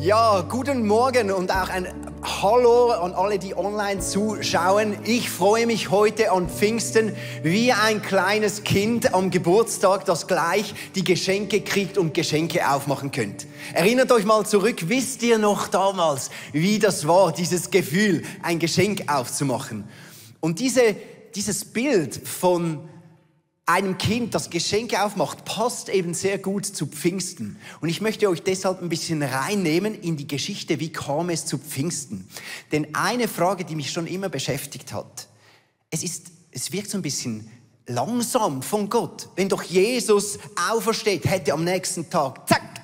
Ja, guten Morgen und auch ein Hallo an alle, die online zuschauen. Ich freue mich heute an Pfingsten wie ein kleines Kind am Geburtstag, das gleich die Geschenke kriegt und Geschenke aufmachen könnt. Erinnert euch mal zurück, wisst ihr noch damals, wie das war, dieses Gefühl, ein Geschenk aufzumachen? Und diese, dieses Bild von einem Kind, das Geschenke aufmacht, passt eben sehr gut zu Pfingsten. Und ich möchte euch deshalb ein bisschen reinnehmen in die Geschichte, wie kam es zu Pfingsten. Denn eine Frage, die mich schon immer beschäftigt hat, es ist, es wirkt so ein bisschen langsam von Gott. Wenn doch Jesus aufersteht, hätte am nächsten Tag, zack,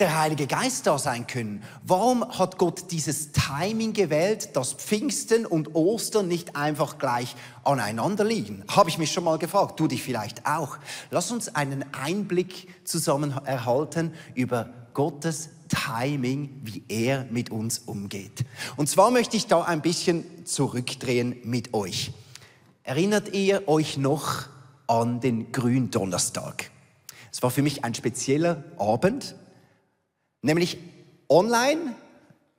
der Heilige Geist da sein können. Warum hat Gott dieses Timing gewählt, dass Pfingsten und Ostern nicht einfach gleich aneinander liegen? Habe ich mich schon mal gefragt, du dich vielleicht auch. Lass uns einen Einblick zusammen erhalten über Gottes Timing, wie er mit uns umgeht. Und zwar möchte ich da ein bisschen zurückdrehen mit euch. Erinnert ihr euch noch an den Gründonnerstag? Es war für mich ein spezieller Abend, Nämlich online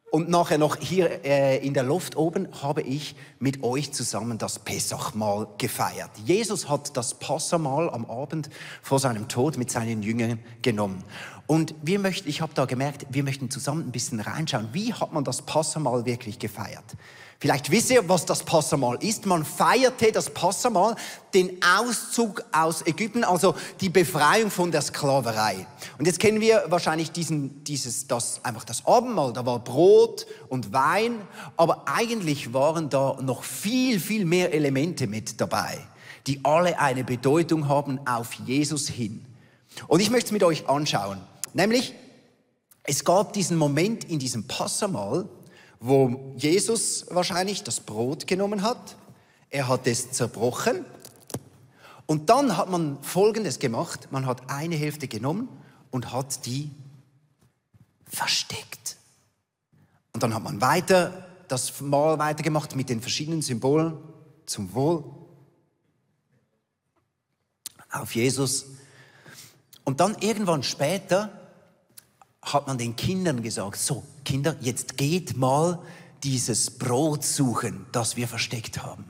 und nachher noch hier äh, in der Luft oben habe ich mit euch zusammen das Pessachmahl gefeiert. Jesus hat das Passamal am Abend vor seinem Tod mit seinen Jüngern genommen. Und wir möchten, ich habe da gemerkt, wir möchten zusammen ein bisschen reinschauen, wie hat man das Passamal wirklich gefeiert? Vielleicht wisst ihr, was das Passamal ist. Man feierte das Passamal, den Auszug aus Ägypten, also die Befreiung von der Sklaverei. Und jetzt kennen wir wahrscheinlich diesen, dieses, das, einfach das Abendmahl. Da war Brot und Wein, aber eigentlich waren da noch viel, viel mehr Elemente mit dabei, die alle eine Bedeutung haben auf Jesus hin. Und ich möchte es mit euch anschauen. Nämlich, es gab diesen Moment in diesem Passamal, wo Jesus wahrscheinlich das Brot genommen hat. Er hat es zerbrochen. Und dann hat man Folgendes gemacht. Man hat eine Hälfte genommen und hat die versteckt. Und dann hat man weiter das Mal weitergemacht mit den verschiedenen Symbolen zum Wohl auf Jesus. Und dann irgendwann später hat man den Kindern gesagt, so Kinder, jetzt geht mal dieses Brot suchen, das wir versteckt haben.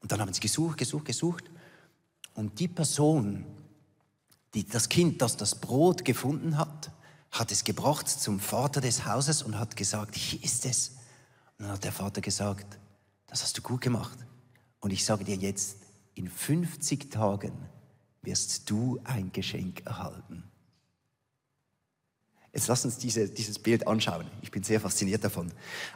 Und dann haben sie gesucht, gesucht, gesucht. Und die Person, die, das Kind, das das Brot gefunden hat, hat es gebracht zum Vater des Hauses und hat gesagt, hier ist es. Und dann hat der Vater gesagt, das hast du gut gemacht. Und ich sage dir jetzt, in 50 Tagen wirst du ein Geschenk erhalten. Jetzt lass uns diese, dieses Bild anschauen. Ich bin sehr fasziniert davon.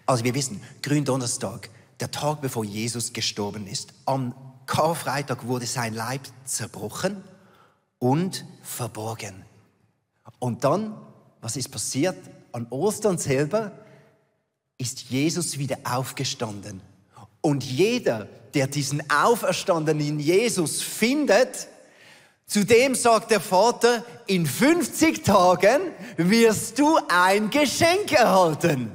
Also wir wissen, Gründonnerstag, der Tag bevor Jesus gestorben ist. Am Karfreitag wurde sein Leib zerbrochen und verborgen. Und dann, was ist passiert? An Ostern selber ist Jesus wieder aufgestanden. Und jeder, der diesen auferstandenen Jesus findet, Zudem sagt der Vater, in 50 Tagen wirst du ein Geschenk erhalten.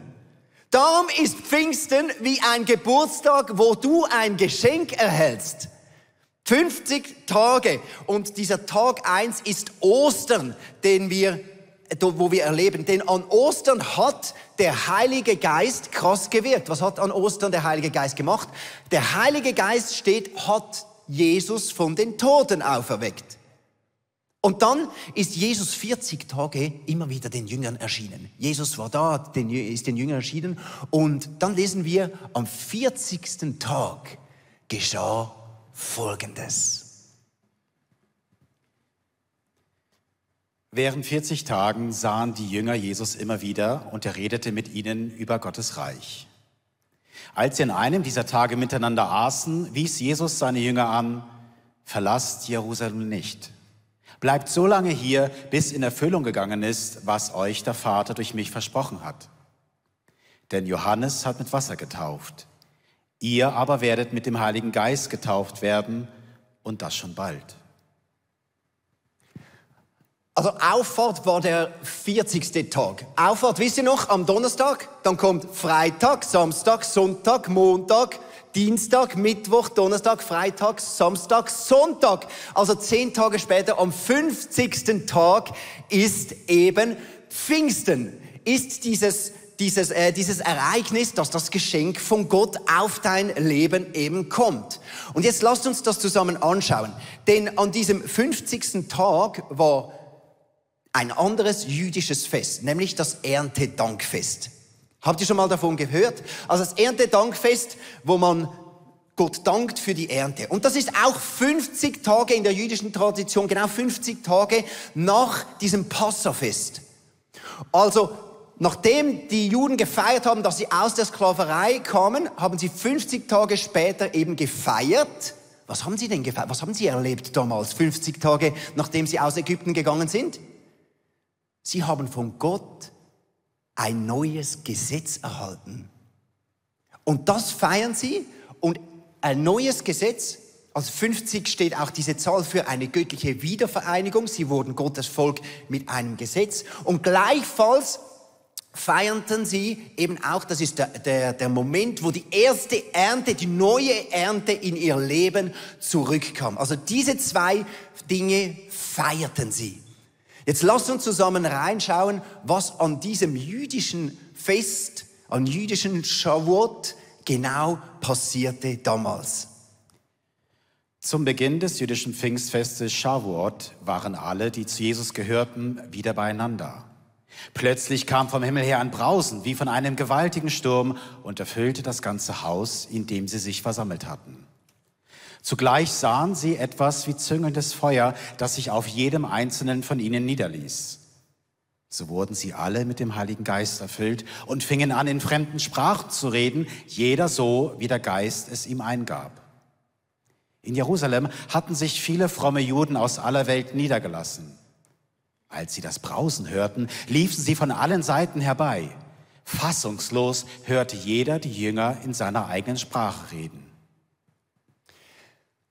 Darum ist Pfingsten wie ein Geburtstag, wo du ein Geschenk erhältst. 50 Tage. Und dieser Tag eins ist Ostern, den wir, wo wir erleben. Denn an Ostern hat der Heilige Geist krass gewirkt. Was hat an Ostern der Heilige Geist gemacht? Der Heilige Geist steht, hat Jesus von den Toten auferweckt. Und dann ist Jesus 40 Tage immer wieder den Jüngern erschienen. Jesus war da, ist den Jüngern erschienen. Und dann lesen wir, am 40. Tag geschah Folgendes. Während 40 Tagen sahen die Jünger Jesus immer wieder und er redete mit ihnen über Gottes Reich. Als sie an einem dieser Tage miteinander aßen, wies Jesus seine Jünger an, verlasst Jerusalem nicht Bleibt so lange hier, bis in Erfüllung gegangen ist, was euch der Vater durch mich versprochen hat. Denn Johannes hat mit Wasser getauft. Ihr aber werdet mit dem Heiligen Geist getauft werden und das schon bald. Also Auffahrt war der 40. Tag. Auffahrt, wisst ihr noch, am Donnerstag, dann kommt Freitag, Samstag, Sonntag, Montag, Dienstag, Mittwoch, Donnerstag, Freitag, Samstag, Sonntag. Also zehn Tage später, am 50. Tag, ist eben Pfingsten. ist dieses, dieses, äh, dieses Ereignis, dass das Geschenk von Gott auf dein Leben eben kommt. Und jetzt lasst uns das zusammen anschauen. Denn an diesem 50. Tag war ein anderes jüdisches Fest, nämlich das Erntedankfest. Habt ihr schon mal davon gehört? Also das Erntedankfest, wo man Gott dankt für die Ernte. Und das ist auch 50 Tage in der jüdischen Tradition, genau 50 Tage nach diesem Passafest. Also, nachdem die Juden gefeiert haben, dass sie aus der Sklaverei kamen, haben sie 50 Tage später eben gefeiert. Was haben sie denn gefeiert? Was haben sie erlebt damals, 50 Tage nachdem sie aus Ägypten gegangen sind? Sie haben von Gott ein neues Gesetz erhalten. Und das feiern sie und ein neues Gesetz. Als 50 steht auch diese Zahl für eine göttliche Wiedervereinigung. Sie wurden Gottes Volk mit einem Gesetz. Und gleichfalls feierten sie eben auch, das ist der, der, der Moment, wo die erste Ernte, die neue Ernte in ihr Leben zurückkam. Also diese zwei Dinge feierten sie. Jetzt lasst uns zusammen reinschauen, was an diesem jüdischen Fest, an jüdischen Shavuot genau passierte damals? Zum Beginn des jüdischen Pfingstfestes Shavuot waren alle, die zu Jesus gehörten, wieder beieinander. Plötzlich kam vom Himmel her ein Brausen wie von einem gewaltigen Sturm und erfüllte das ganze Haus, in dem sie sich versammelt hatten. Zugleich sahen sie etwas wie züngelndes Feuer, das sich auf jedem einzelnen von ihnen niederließ. So wurden sie alle mit dem Heiligen Geist erfüllt und fingen an, in fremden Sprachen zu reden, jeder so, wie der Geist es ihm eingab. In Jerusalem hatten sich viele fromme Juden aus aller Welt niedergelassen. Als sie das Brausen hörten, liefen sie von allen Seiten herbei. Fassungslos hörte jeder die Jünger in seiner eigenen Sprache reden.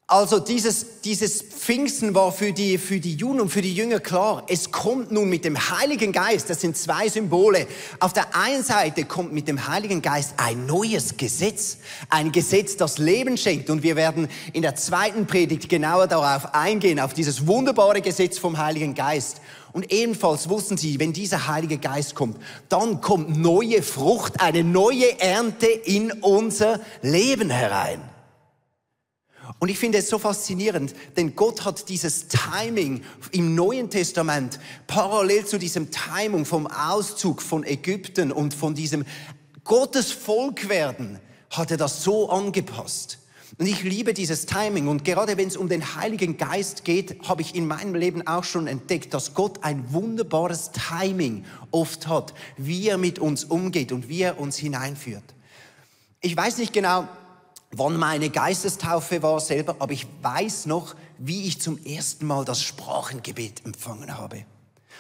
Also dieses, dieses Pfingsten war für die, für die Juden und für die Jünger klar. Es kommt nun mit dem Heiligen Geist, das sind zwei Symbole. Auf der einen Seite kommt mit dem Heiligen Geist ein neues Gesetz. Ein Gesetz, das Leben schenkt. Und wir werden in der zweiten Predigt genauer darauf eingehen, auf dieses wunderbare Gesetz vom Heiligen Geist. Und ebenfalls wussten sie, wenn dieser Heilige Geist kommt, dann kommt neue Frucht, eine neue Ernte in unser Leben herein. Und ich finde es so faszinierend, denn Gott hat dieses Timing im Neuen Testament parallel zu diesem Timing vom Auszug von Ägypten und von diesem Gottes Volk werden, hat er das so angepasst. Und ich liebe dieses Timing. Und gerade wenn es um den Heiligen Geist geht, habe ich in meinem Leben auch schon entdeckt, dass Gott ein wunderbares Timing oft hat, wie er mit uns umgeht und wie er uns hineinführt. Ich weiß nicht genau, wann meine Geistestaufe war selber, aber ich weiß noch, wie ich zum ersten Mal das Sprachengebet empfangen habe.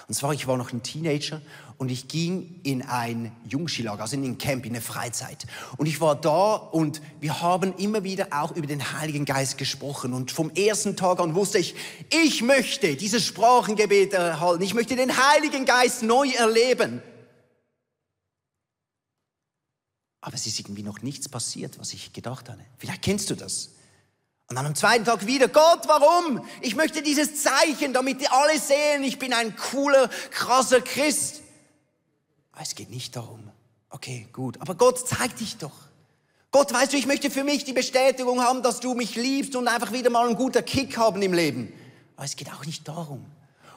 Und zwar, ich war noch ein Teenager und ich ging in ein Jungschilag, also in ein Camp, in eine Freizeit. Und ich war da und wir haben immer wieder auch über den Heiligen Geist gesprochen. Und vom ersten Tag an wusste ich, ich möchte dieses Sprachengebet erhalten. Ich möchte den Heiligen Geist neu erleben. Aber es ist irgendwie noch nichts passiert, was ich gedacht habe. Vielleicht kennst du das. Und dann am zweiten Tag wieder, Gott, warum? Ich möchte dieses Zeichen, damit die alle sehen, ich bin ein cooler, krasser Christ. Aber es geht nicht darum. Okay, gut. Aber Gott, zeig dich doch. Gott, weißt du, ich möchte für mich die Bestätigung haben, dass du mich liebst und einfach wieder mal einen guten Kick haben im Leben. Aber es geht auch nicht darum.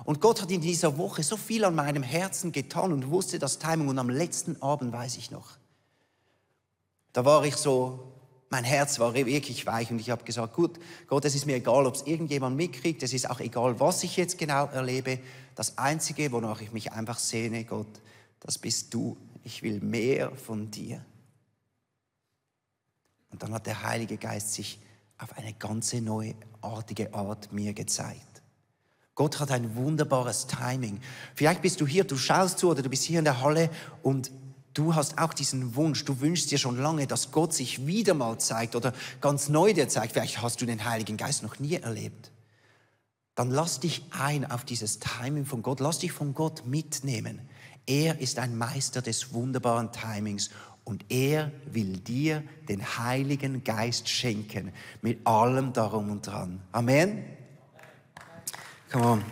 Und Gott hat in dieser Woche so viel an meinem Herzen getan und wusste das Timing. Und am letzten Abend weiß ich noch, da war ich so, mein Herz war wirklich weich und ich habe gesagt, gut, Gott, es ist mir egal, ob es irgendjemand mitkriegt, es ist auch egal, was ich jetzt genau erlebe. Das Einzige, wonach ich mich einfach sehne, Gott, das bist du. Ich will mehr von dir. Und dann hat der Heilige Geist sich auf eine ganze neuartige Art mir gezeigt. Gott hat ein wunderbares Timing. Vielleicht bist du hier, du schaust zu oder du bist hier in der Halle und Du hast auch diesen Wunsch, du wünschst dir schon lange, dass Gott sich wieder mal zeigt oder ganz neu dir zeigt. Vielleicht hast du den Heiligen Geist noch nie erlebt. Dann lass dich ein auf dieses Timing von Gott. Lass dich von Gott mitnehmen. Er ist ein Meister des wunderbaren Timings und er will dir den Heiligen Geist schenken mit allem darum und dran. Amen. Come on.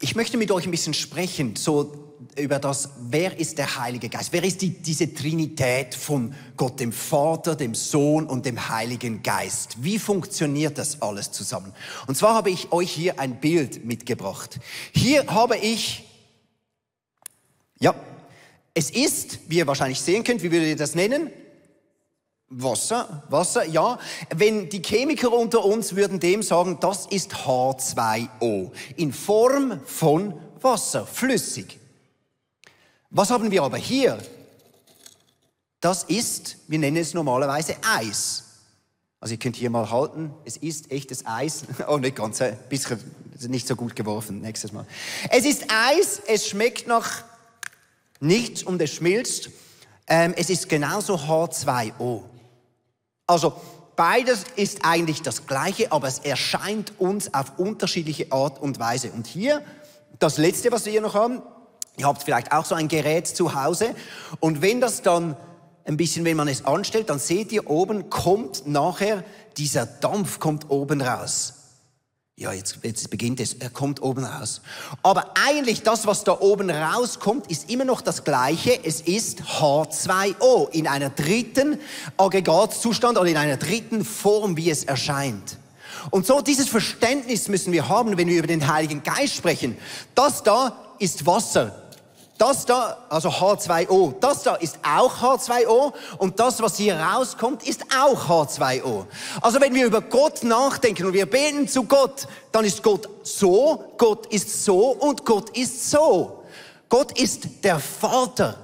Ich möchte mit euch ein bisschen sprechen, so über das, wer ist der Heilige Geist? Wer ist die, diese Trinität von Gott, dem Vater, dem Sohn und dem Heiligen Geist? Wie funktioniert das alles zusammen? Und zwar habe ich euch hier ein Bild mitgebracht. Hier habe ich, ja, es ist, wie ihr wahrscheinlich sehen könnt, wie würdet ihr das nennen? Wasser, Wasser, ja. Wenn die Chemiker unter uns würden dem sagen, das ist H2O in Form von Wasser, flüssig. Was haben wir aber hier? Das ist, wir nennen es normalerweise Eis. Also ihr könnt hier mal halten, es ist echtes Eis. Oh, nicht ganz, ein bisschen nicht so gut geworfen, nächstes Mal. Es ist Eis, es schmeckt nach nichts und es schmilzt. Ähm, es ist genauso H2O. Also beides ist eigentlich das Gleiche, aber es erscheint uns auf unterschiedliche Art und Weise. Und hier, das letzte, was wir hier noch haben, Ihr habt vielleicht auch so ein Gerät zu Hause und wenn das dann ein bisschen, wenn man es anstellt, dann seht ihr oben kommt nachher dieser Dampf kommt oben raus. Ja, jetzt, jetzt beginnt es, er kommt oben raus. Aber eigentlich das, was da oben rauskommt, ist immer noch das Gleiche. Es ist H2O in einer dritten Aggregatzustand oder in einer dritten Form, wie es erscheint. Und so dieses Verständnis müssen wir haben, wenn wir über den Heiligen Geist sprechen. Das da ist Wasser. Das da, also H2O, das da ist auch H2O und das, was hier rauskommt, ist auch H2O. Also wenn wir über Gott nachdenken und wir beten zu Gott, dann ist Gott so, Gott ist so und Gott ist so. Gott ist der Vater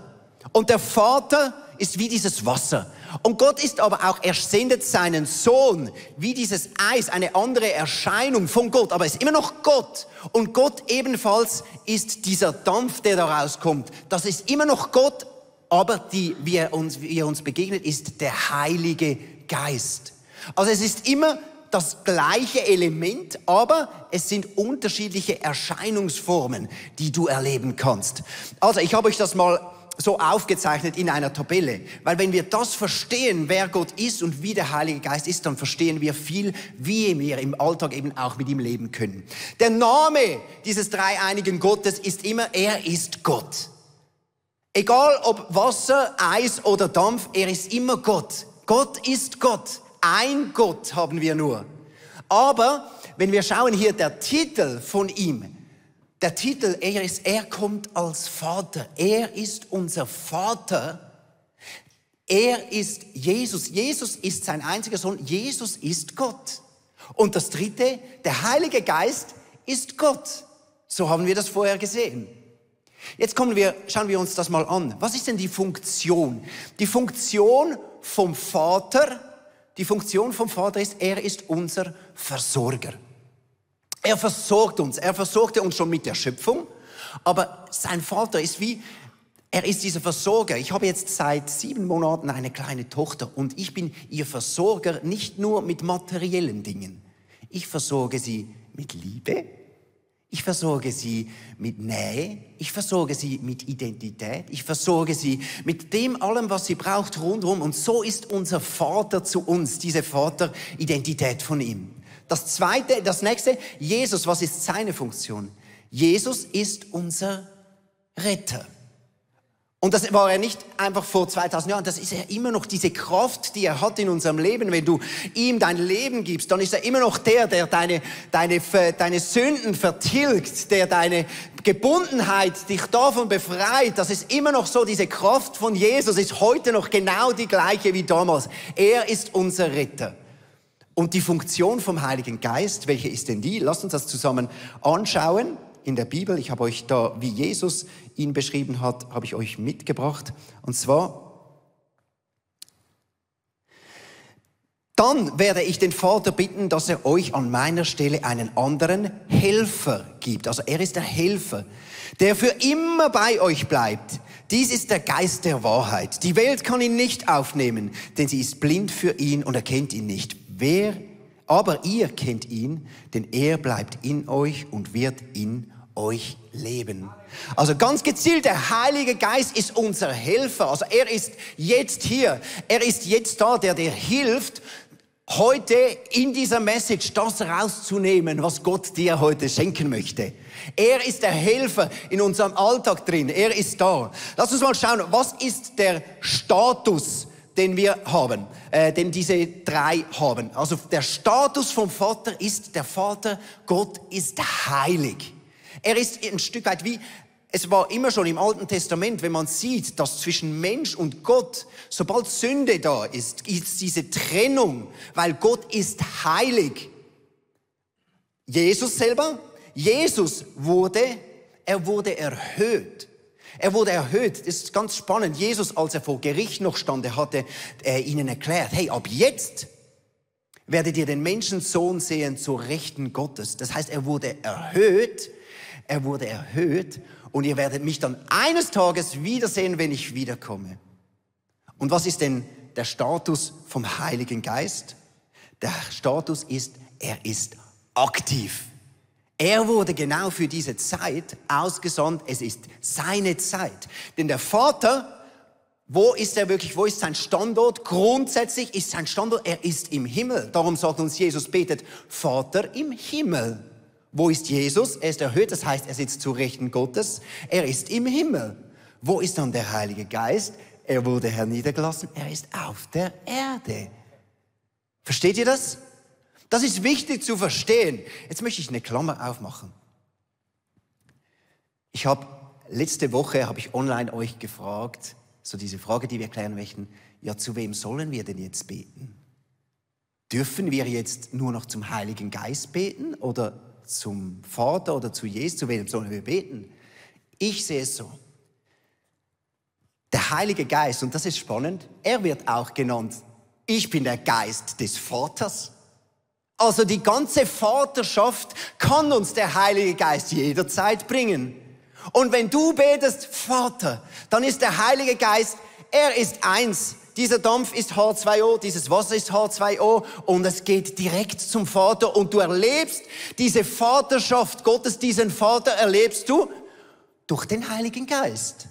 und der Vater ist wie dieses Wasser. Und Gott ist aber auch, er sendet seinen Sohn wie dieses Eis, eine andere Erscheinung von Gott, aber er ist immer noch Gott. Und Gott ebenfalls ist dieser Dampf, der da rauskommt. Das ist immer noch Gott, aber die, wie, er uns, wie er uns begegnet, ist der Heilige Geist. Also es ist immer das gleiche Element, aber es sind unterschiedliche Erscheinungsformen, die du erleben kannst. Also ich habe euch das mal so aufgezeichnet in einer Tabelle. Weil wenn wir das verstehen, wer Gott ist und wie der Heilige Geist ist, dann verstehen wir viel, wie wir im Alltag eben auch mit ihm leben können. Der Name dieses dreieinigen Gottes ist immer, er ist Gott. Egal ob Wasser, Eis oder Dampf, er ist immer Gott. Gott ist Gott. Ein Gott haben wir nur. Aber wenn wir schauen hier der Titel von ihm, der Titel, er ist, er kommt als Vater. Er ist unser Vater. Er ist Jesus. Jesus ist sein einziger Sohn. Jesus ist Gott. Und das dritte, der Heilige Geist ist Gott. So haben wir das vorher gesehen. Jetzt kommen wir, schauen wir uns das mal an. Was ist denn die Funktion? Die Funktion vom Vater, die Funktion vom Vater ist, er ist unser Versorger. Er versorgt uns. Er versorgte uns schon mit der Schöpfung. Aber sein Vater ist wie, er ist dieser Versorger. Ich habe jetzt seit sieben Monaten eine kleine Tochter und ich bin ihr Versorger nicht nur mit materiellen Dingen. Ich versorge sie mit Liebe. Ich versorge sie mit Nähe. Ich versorge sie mit Identität. Ich versorge sie mit dem allem, was sie braucht rundherum. Und so ist unser Vater zu uns, diese Vateridentität von ihm. Das zweite, das nächste, Jesus, was ist seine Funktion? Jesus ist unser Retter. Und das war er nicht einfach vor 2000 Jahren, das ist er immer noch diese Kraft, die er hat in unserem Leben. Wenn du ihm dein Leben gibst, dann ist er immer noch der, der deine, deine, deine Sünden vertilgt, der deine Gebundenheit dich davon befreit. Das ist immer noch so, diese Kraft von Jesus ist heute noch genau die gleiche wie damals. Er ist unser Retter. Und die Funktion vom Heiligen Geist, welche ist denn die? Lasst uns das zusammen anschauen in der Bibel. Ich habe euch da, wie Jesus ihn beschrieben hat, habe ich euch mitgebracht. Und zwar, dann werde ich den Vater bitten, dass er euch an meiner Stelle einen anderen Helfer gibt. Also er ist der Helfer, der für immer bei euch bleibt. Dies ist der Geist der Wahrheit. Die Welt kann ihn nicht aufnehmen, denn sie ist blind für ihn und erkennt ihn nicht. Wer, aber ihr kennt ihn, denn er bleibt in euch und wird in euch leben. Also ganz gezielt, der Heilige Geist ist unser Helfer. Also er ist jetzt hier. Er ist jetzt da, der dir hilft, heute in dieser Message das rauszunehmen, was Gott dir heute schenken möchte. Er ist der Helfer in unserem Alltag drin. Er ist da. Lass uns mal schauen, was ist der Status, den wir haben, äh, den diese drei haben. Also der Status vom Vater ist, der Vater, Gott ist heilig. Er ist ein Stück weit wie es war immer schon im Alten Testament, wenn man sieht, dass zwischen Mensch und Gott, sobald Sünde da ist, ist diese Trennung, weil Gott ist heilig. Jesus selber, Jesus wurde, er wurde erhöht. Er wurde erhöht. Das ist ganz spannend. Jesus, als er vor Gericht noch stand, er hatte äh, ihnen erklärt, hey, ab jetzt werdet ihr den Menschensohn sehen zur Rechten Gottes. Das heißt, er wurde erhöht. Er wurde erhöht und ihr werdet mich dann eines Tages wiedersehen, wenn ich wiederkomme. Und was ist denn der Status vom Heiligen Geist? Der Status ist, er ist aktiv. Er wurde genau für diese Zeit ausgesandt. Es ist seine Zeit. Denn der Vater, wo ist er wirklich? Wo ist sein Standort? Grundsätzlich ist sein Standort, er ist im Himmel. Darum sagt uns Jesus, betet, Vater im Himmel. Wo ist Jesus? Er ist erhöht, das heißt, er sitzt zu Rechten Gottes. Er ist im Himmel. Wo ist dann der Heilige Geist? Er wurde herniedergelassen. Er ist auf der Erde. Versteht ihr das? Das ist wichtig zu verstehen. Jetzt möchte ich eine Klammer aufmachen. Ich habe letzte Woche habe ich online euch gefragt, so diese Frage, die wir klären möchten. Ja, zu wem sollen wir denn jetzt beten? Dürfen wir jetzt nur noch zum Heiligen Geist beten oder zum Vater oder zu Jesus, zu wem sollen wir beten? Ich sehe es so. Der Heilige Geist, und das ist spannend, er wird auch genannt, ich bin der Geist des Vaters. Also die ganze Vaterschaft kann uns der Heilige Geist jederzeit bringen. Und wenn du betest, Vater, dann ist der Heilige Geist, er ist eins dieser Dampf ist H2O, dieses Wasser ist H2O und es geht direkt zum Vater und du erlebst diese Vaterschaft Gottes, diesen Vater erlebst du durch den Heiligen Geist.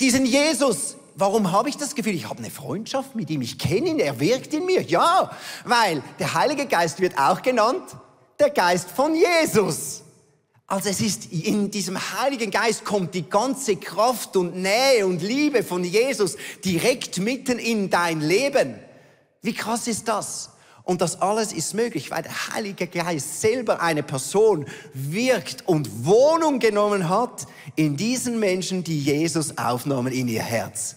Diesen Jesus, warum habe ich das Gefühl, ich habe eine Freundschaft mit ihm, ich kenne ihn, er wirkt in mir. Ja, weil der Heilige Geist wird auch genannt der Geist von Jesus. Also es ist in diesem Heiligen Geist kommt die ganze Kraft und Nähe und Liebe von Jesus direkt mitten in dein Leben. Wie krass ist das? Und das alles ist möglich, weil der Heilige Geist selber eine Person wirkt und Wohnung genommen hat in diesen Menschen, die Jesus aufnahmen in ihr Herz.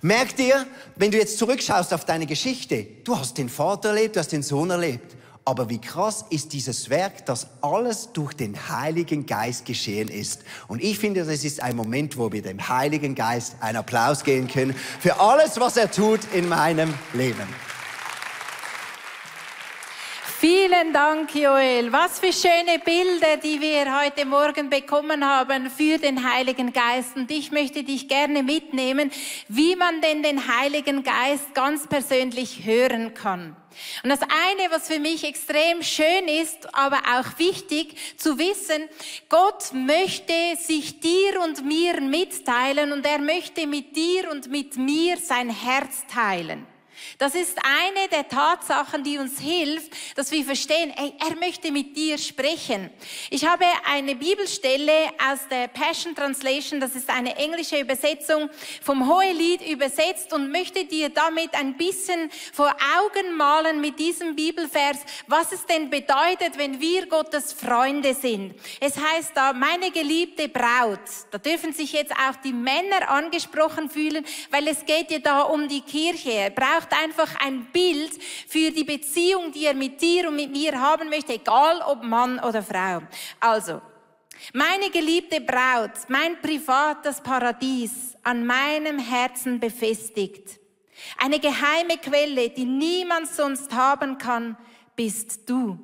Merkt ihr, wenn du jetzt zurückschaust auf deine Geschichte, du hast den Vater erlebt, du hast den Sohn erlebt. Aber wie krass ist dieses Werk, dass alles durch den Heiligen Geist geschehen ist. Und ich finde, das ist ein Moment, wo wir dem Heiligen Geist einen Applaus geben können für alles, was er tut in meinem Leben. Vielen Dank, Joel. Was für schöne Bilder, die wir heute Morgen bekommen haben für den Heiligen Geist. Und ich möchte dich gerne mitnehmen, wie man denn den Heiligen Geist ganz persönlich hören kann. Und das eine, was für mich extrem schön ist, aber auch wichtig zu wissen, Gott möchte sich dir und mir mitteilen und er möchte mit dir und mit mir sein Herz teilen. Das ist eine der Tatsachen, die uns hilft, dass wir verstehen, ey, er möchte mit dir sprechen. Ich habe eine Bibelstelle aus der Passion Translation, das ist eine englische Übersetzung vom Hohelied übersetzt und möchte dir damit ein bisschen vor Augen malen mit diesem Bibelvers, was es denn bedeutet, wenn wir Gottes Freunde sind. Es heißt da, meine geliebte Braut, da dürfen sich jetzt auch die Männer angesprochen fühlen, weil es geht ja da um die Kirche. Braucht einfach ein Bild für die Beziehung, die er mit dir und mit mir haben möchte, egal ob Mann oder Frau. Also, meine geliebte Braut, mein privates Paradies, an meinem Herzen befestigt. Eine geheime Quelle, die niemand sonst haben kann, bist du.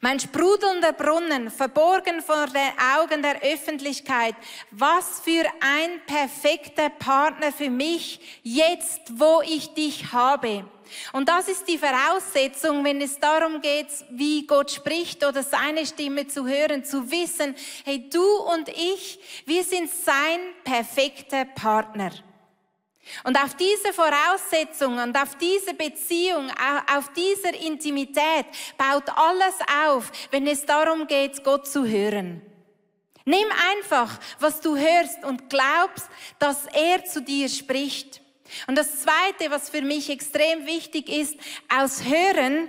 Mein sprudelnder Brunnen, verborgen vor den Augen der Öffentlichkeit. Was für ein perfekter Partner für mich, jetzt wo ich dich habe. Und das ist die Voraussetzung, wenn es darum geht, wie Gott spricht oder seine Stimme zu hören, zu wissen, hey, du und ich, wir sind sein perfekter Partner. Und auf diese Voraussetzung und auf diese Beziehung, auf dieser Intimität baut alles auf, wenn es darum geht, Gott zu hören. Nimm einfach, was du hörst und glaubst, dass er zu dir spricht. Und das Zweite, was für mich extrem wichtig ist, aus Hören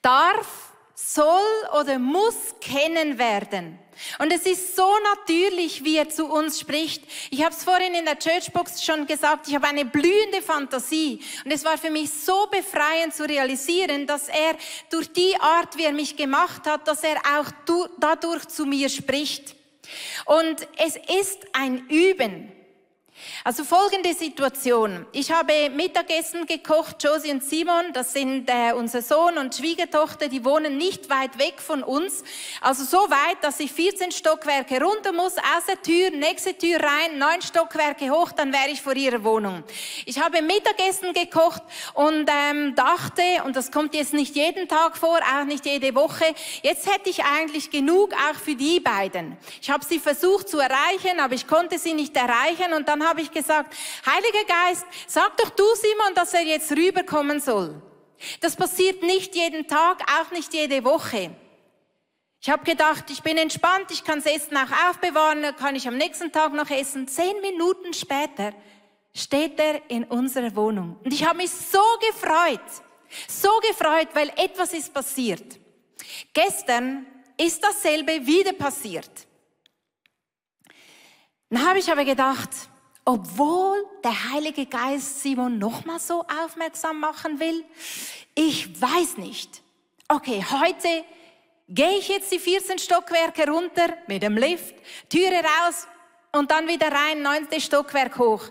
darf, soll oder muss kennen werden. Und es ist so natürlich, wie er zu uns spricht. Ich habe es vorhin in der Churchbox schon gesagt, ich habe eine blühende Fantasie. Und es war für mich so befreiend zu realisieren, dass er durch die Art, wie er mich gemacht hat, dass er auch dadurch zu mir spricht. Und es ist ein Üben. Also folgende Situation. Ich habe Mittagessen gekocht, Josie und Simon, das sind äh, unser Sohn und Schwiegertochter, die wohnen nicht weit weg von uns. Also so weit, dass ich 14 Stockwerke runter muss, aus der Tür, nächste Tür rein, neun Stockwerke hoch, dann wäre ich vor ihrer Wohnung. Ich habe Mittagessen gekocht und ähm, dachte, und das kommt jetzt nicht jeden Tag vor, auch nicht jede Woche, jetzt hätte ich eigentlich genug auch für die beiden. Ich habe sie versucht zu erreichen, aber ich konnte sie nicht erreichen und dann habe ich gesagt, Heiliger Geist, sag doch du Simon, dass er jetzt rüberkommen soll. Das passiert nicht jeden Tag, auch nicht jede Woche. Ich habe gedacht, ich bin entspannt, ich kann das Essen auch aufbewahren, dann kann ich am nächsten Tag noch essen. Zehn Minuten später steht er in unserer Wohnung. Und ich habe mich so gefreut, so gefreut, weil etwas ist passiert. Gestern ist dasselbe wieder passiert. Dann habe ich aber gedacht, obwohl der Heilige Geist Simon nochmal so aufmerksam machen will? Ich weiß nicht. Okay, heute gehe ich jetzt die 14 Stockwerke runter mit dem Lift, Türe raus, und dann wieder rein, neunte Stockwerk hoch.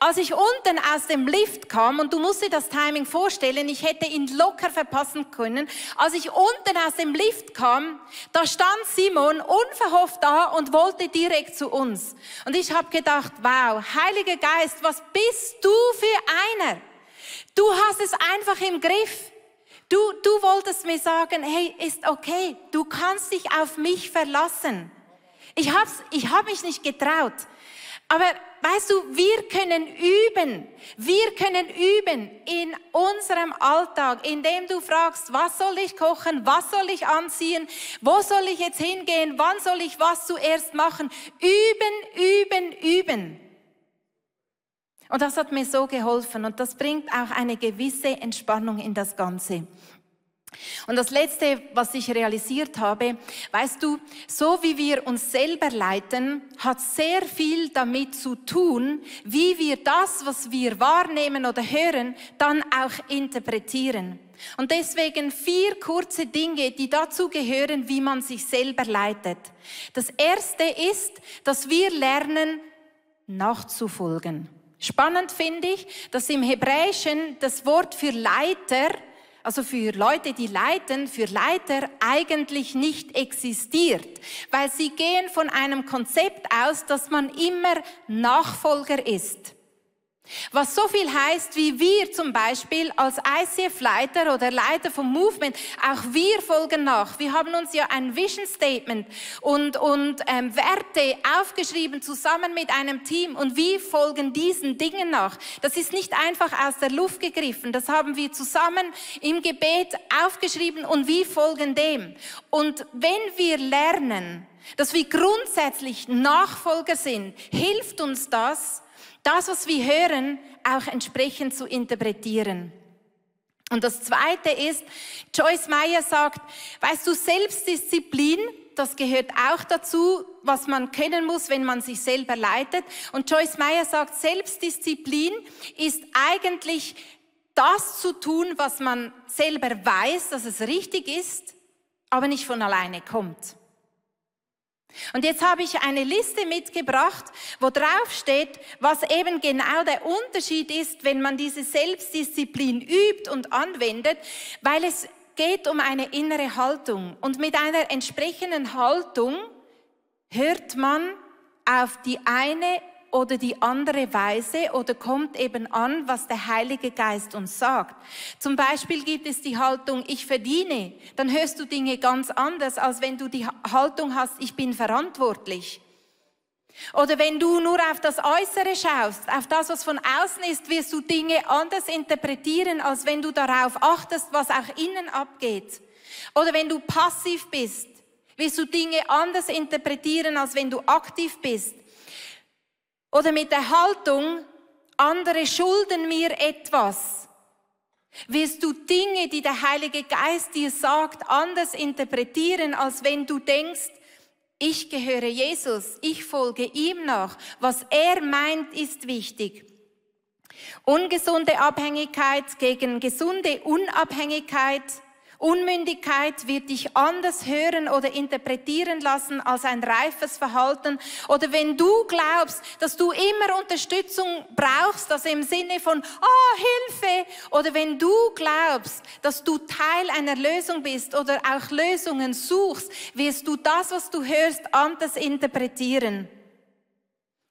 Als ich unten aus dem Lift kam, und du musst dir das Timing vorstellen, ich hätte ihn locker verpassen können, als ich unten aus dem Lift kam, da stand Simon unverhofft da und wollte direkt zu uns. Und ich habe gedacht, wow, Heiliger Geist, was bist du für einer? Du hast es einfach im Griff. Du, du wolltest mir sagen, hey, ist okay, du kannst dich auf mich verlassen. Ich habe ich hab mich nicht getraut. Aber weißt du, wir können üben. Wir können üben in unserem Alltag, indem du fragst, was soll ich kochen, was soll ich anziehen, wo soll ich jetzt hingehen, wann soll ich was zuerst machen. Üben, üben, üben. Und das hat mir so geholfen und das bringt auch eine gewisse Entspannung in das Ganze. Und das Letzte, was ich realisiert habe, weißt du, so wie wir uns selber leiten, hat sehr viel damit zu tun, wie wir das, was wir wahrnehmen oder hören, dann auch interpretieren. Und deswegen vier kurze Dinge, die dazu gehören, wie man sich selber leitet. Das erste ist, dass wir lernen, nachzufolgen. Spannend finde ich, dass im Hebräischen das Wort für Leiter also für Leute, die leiten, für Leiter eigentlich nicht existiert, weil sie gehen von einem Konzept aus, dass man immer Nachfolger ist. Was so viel heißt, wie wir zum Beispiel als ICF-Leiter oder Leiter vom Movement, auch wir folgen nach. Wir haben uns ja ein Vision Statement und, und ähm, Werte aufgeschrieben zusammen mit einem Team und wir folgen diesen Dingen nach. Das ist nicht einfach aus der Luft gegriffen, das haben wir zusammen im Gebet aufgeschrieben und wir folgen dem. Und wenn wir lernen, dass wir grundsätzlich Nachfolger sind, hilft uns das, das, was wir hören, auch entsprechend zu interpretieren. Und das Zweite ist, Joyce Meyer sagt, weißt du, Selbstdisziplin, das gehört auch dazu, was man können muss, wenn man sich selber leitet. Und Joyce Meyer sagt, Selbstdisziplin ist eigentlich das zu tun, was man selber weiß, dass es richtig ist, aber nicht von alleine kommt. Und jetzt habe ich eine Liste mitgebracht, wo drauf steht, was eben genau der Unterschied ist, wenn man diese Selbstdisziplin übt und anwendet, weil es geht um eine innere Haltung. Und mit einer entsprechenden Haltung hört man auf die eine oder die andere Weise oder kommt eben an, was der Heilige Geist uns sagt. Zum Beispiel gibt es die Haltung, ich verdiene. Dann hörst du Dinge ganz anders, als wenn du die Haltung hast, ich bin verantwortlich. Oder wenn du nur auf das Äußere schaust, auf das, was von außen ist, wirst du Dinge anders interpretieren, als wenn du darauf achtest, was auch innen abgeht. Oder wenn du passiv bist, wirst du Dinge anders interpretieren, als wenn du aktiv bist. Oder mit der Haltung, andere schulden mir etwas, wirst du Dinge, die der Heilige Geist dir sagt, anders interpretieren, als wenn du denkst, ich gehöre Jesus, ich folge ihm nach. Was er meint, ist wichtig. Ungesunde Abhängigkeit gegen gesunde Unabhängigkeit Unmündigkeit wird dich anders hören oder interpretieren lassen als ein reifes Verhalten. Oder wenn du glaubst, dass du immer Unterstützung brauchst, also im Sinne von, oh, Hilfe. Oder wenn du glaubst, dass du Teil einer Lösung bist oder auch Lösungen suchst, wirst du das, was du hörst, anders interpretieren.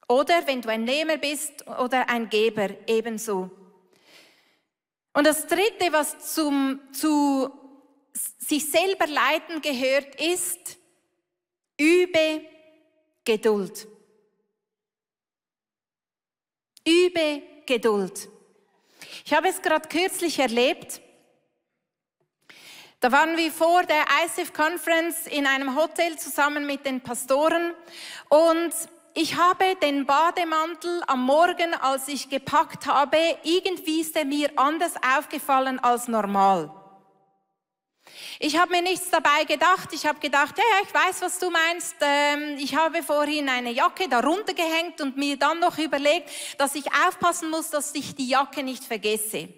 Oder wenn du ein Nehmer bist oder ein Geber, ebenso. Und das Dritte, was zum, zu sich selber leiten gehört, ist, übe Geduld. Übe Geduld. Ich habe es gerade kürzlich erlebt. Da waren wir vor der ICF Conference in einem Hotel zusammen mit den Pastoren und ich habe den Bademantel am Morgen, als ich gepackt habe, irgendwie ist er mir anders aufgefallen als normal. Ich habe mir nichts dabei gedacht. Ich habe gedacht, ja, ja, ich weiß, was du meinst. Ähm, ich habe vorhin eine Jacke darunter gehängt und mir dann noch überlegt, dass ich aufpassen muss, dass ich die Jacke nicht vergesse.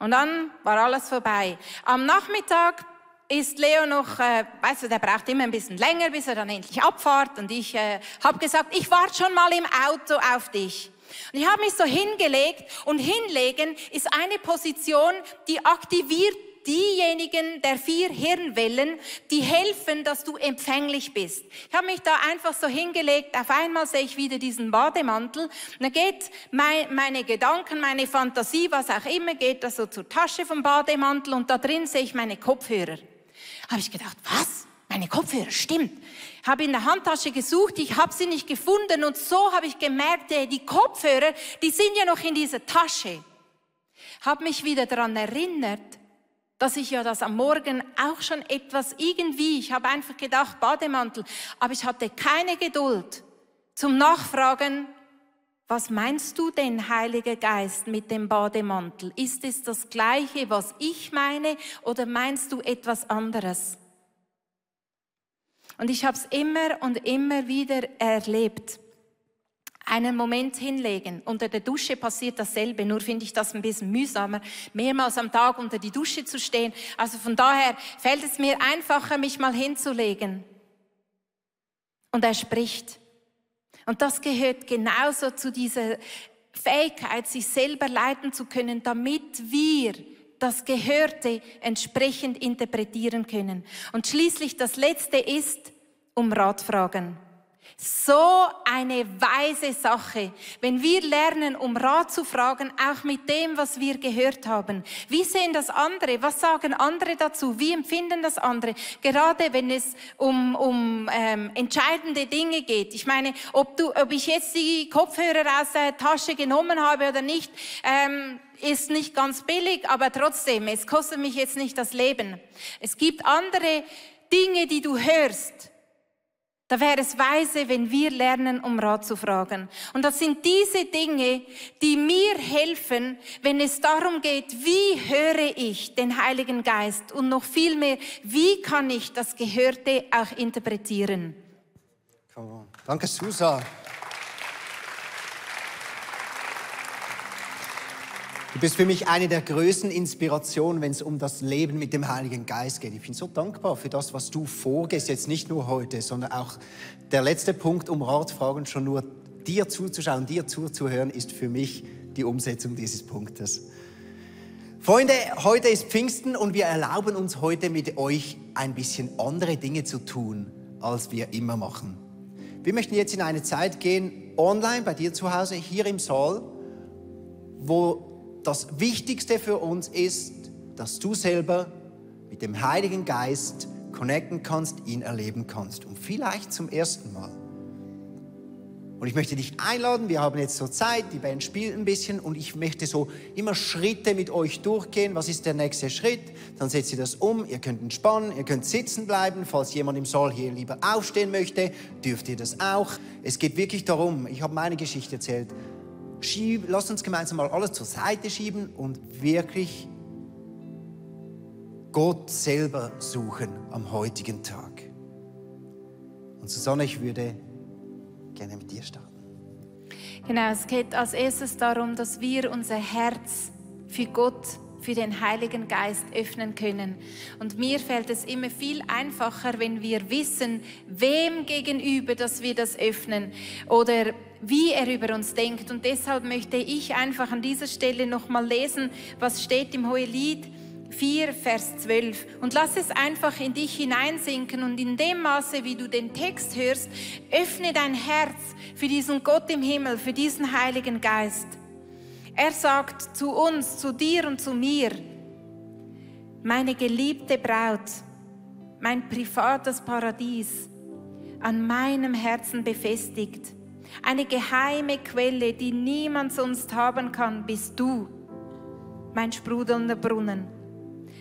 Und dann war alles vorbei. Am Nachmittag ist Leo noch, äh, weißt du, der braucht immer ein bisschen länger, bis er dann endlich abfahrt. Und ich äh, habe gesagt, ich warte schon mal im Auto auf dich. Und ich habe mich so hingelegt und hinlegen ist eine Position, die aktiviert diejenigen der vier Hirnwellen, die helfen, dass du empfänglich bist. Ich habe mich da einfach so hingelegt, auf einmal sehe ich wieder diesen Bademantel, und dann geht mein, meine Gedanken, meine Fantasie, was auch immer, geht da so zur Tasche vom Bademantel und da drin sehe ich meine Kopfhörer. Habe ich gedacht, was? Meine Kopfhörer, stimmt. Habe in der Handtasche gesucht, ich habe sie nicht gefunden und so habe ich gemerkt, die Kopfhörer, die sind ja noch in dieser Tasche. Habe mich wieder daran erinnert, dass ich ja das am Morgen auch schon etwas irgendwie, ich habe einfach gedacht, Bademantel, aber ich hatte keine Geduld zum Nachfragen, was meinst du denn, Heiliger Geist, mit dem Bademantel? Ist es das gleiche, was ich meine, oder meinst du etwas anderes? Und ich habe es immer und immer wieder erlebt einen Moment hinlegen. Unter der Dusche passiert dasselbe, nur finde ich das ein bisschen mühsamer, mehrmals am Tag unter die Dusche zu stehen. Also von daher fällt es mir einfacher, mich mal hinzulegen. Und er spricht. Und das gehört genauso zu dieser Fähigkeit, sich selber leiten zu können, damit wir das Gehörte entsprechend interpretieren können. Und schließlich das Letzte ist, um Rat fragen. So eine weise Sache, wenn wir lernen, um Rat zu fragen, auch mit dem, was wir gehört haben. Wie sehen das andere? Was sagen andere dazu? Wie empfinden das andere? Gerade wenn es um, um ähm, entscheidende Dinge geht. Ich meine, ob, du, ob ich jetzt die Kopfhörer aus der Tasche genommen habe oder nicht, ähm, ist nicht ganz billig, aber trotzdem, es kostet mich jetzt nicht das Leben. Es gibt andere Dinge, die du hörst da wäre es weise, wenn wir lernen, um Rat zu fragen. Und das sind diese Dinge, die mir helfen, wenn es darum geht, wie höre ich den Heiligen Geist und noch viel mehr, wie kann ich das Gehörte auch interpretieren. Danke, Susa. Du bist für mich eine der größten Inspirationen, wenn es um das Leben mit dem Heiligen Geist geht. Ich bin so dankbar für das, was du vorgehst, jetzt nicht nur heute, sondern auch der letzte Punkt, um Ratfragen schon nur dir zuzuschauen, dir zuzuhören, ist für mich die Umsetzung dieses Punktes. Freunde, heute ist Pfingsten und wir erlauben uns heute mit euch ein bisschen andere Dinge zu tun, als wir immer machen. Wir möchten jetzt in eine Zeit gehen, online bei dir zu Hause, hier im Saal, wo das Wichtigste für uns ist, dass du selber mit dem Heiligen Geist connecten kannst, ihn erleben kannst. Und vielleicht zum ersten Mal. Und ich möchte dich einladen, wir haben jetzt so Zeit, die Band spielt ein bisschen und ich möchte so immer Schritte mit euch durchgehen. Was ist der nächste Schritt? Dann setzt ihr das um, ihr könnt entspannen, ihr könnt sitzen bleiben. Falls jemand im Saal hier lieber aufstehen möchte, dürft ihr das auch. Es geht wirklich darum, ich habe meine Geschichte erzählt, Schieb, lasst uns gemeinsam mal alles zur Seite schieben und wirklich Gott selber suchen am heutigen Tag. Und Susanne, ich würde gerne mit dir starten. Genau, es geht als erstes darum, dass wir unser Herz für Gott, für den Heiligen Geist öffnen können. Und mir fällt es immer viel einfacher, wenn wir wissen, wem gegenüber, dass wir das öffnen oder wie er über uns denkt. Und deshalb möchte ich einfach an dieser Stelle nochmal lesen, was steht im Hohelied 4, Vers 12. Und lass es einfach in dich hineinsinken und in dem Maße, wie du den Text hörst, öffne dein Herz für diesen Gott im Himmel, für diesen Heiligen Geist. Er sagt zu uns, zu dir und zu mir, meine geliebte Braut, mein privates Paradies, an meinem Herzen befestigt. Eine geheime Quelle, die niemand sonst haben kann, bist du, mein sprudelnder Brunnen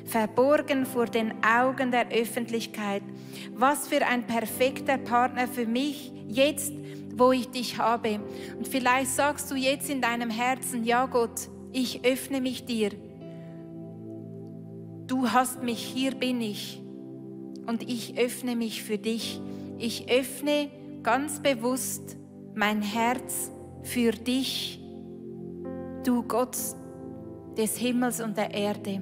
verborgen vor den Augen der Öffentlichkeit. Was für ein perfekter Partner für mich jetzt, wo ich dich habe. Und vielleicht sagst du jetzt in deinem Herzen, ja Gott, ich öffne mich dir. Du hast mich, hier bin ich. Und ich öffne mich für dich. Ich öffne ganz bewusst mein Herz für dich, du Gott des Himmels und der Erde.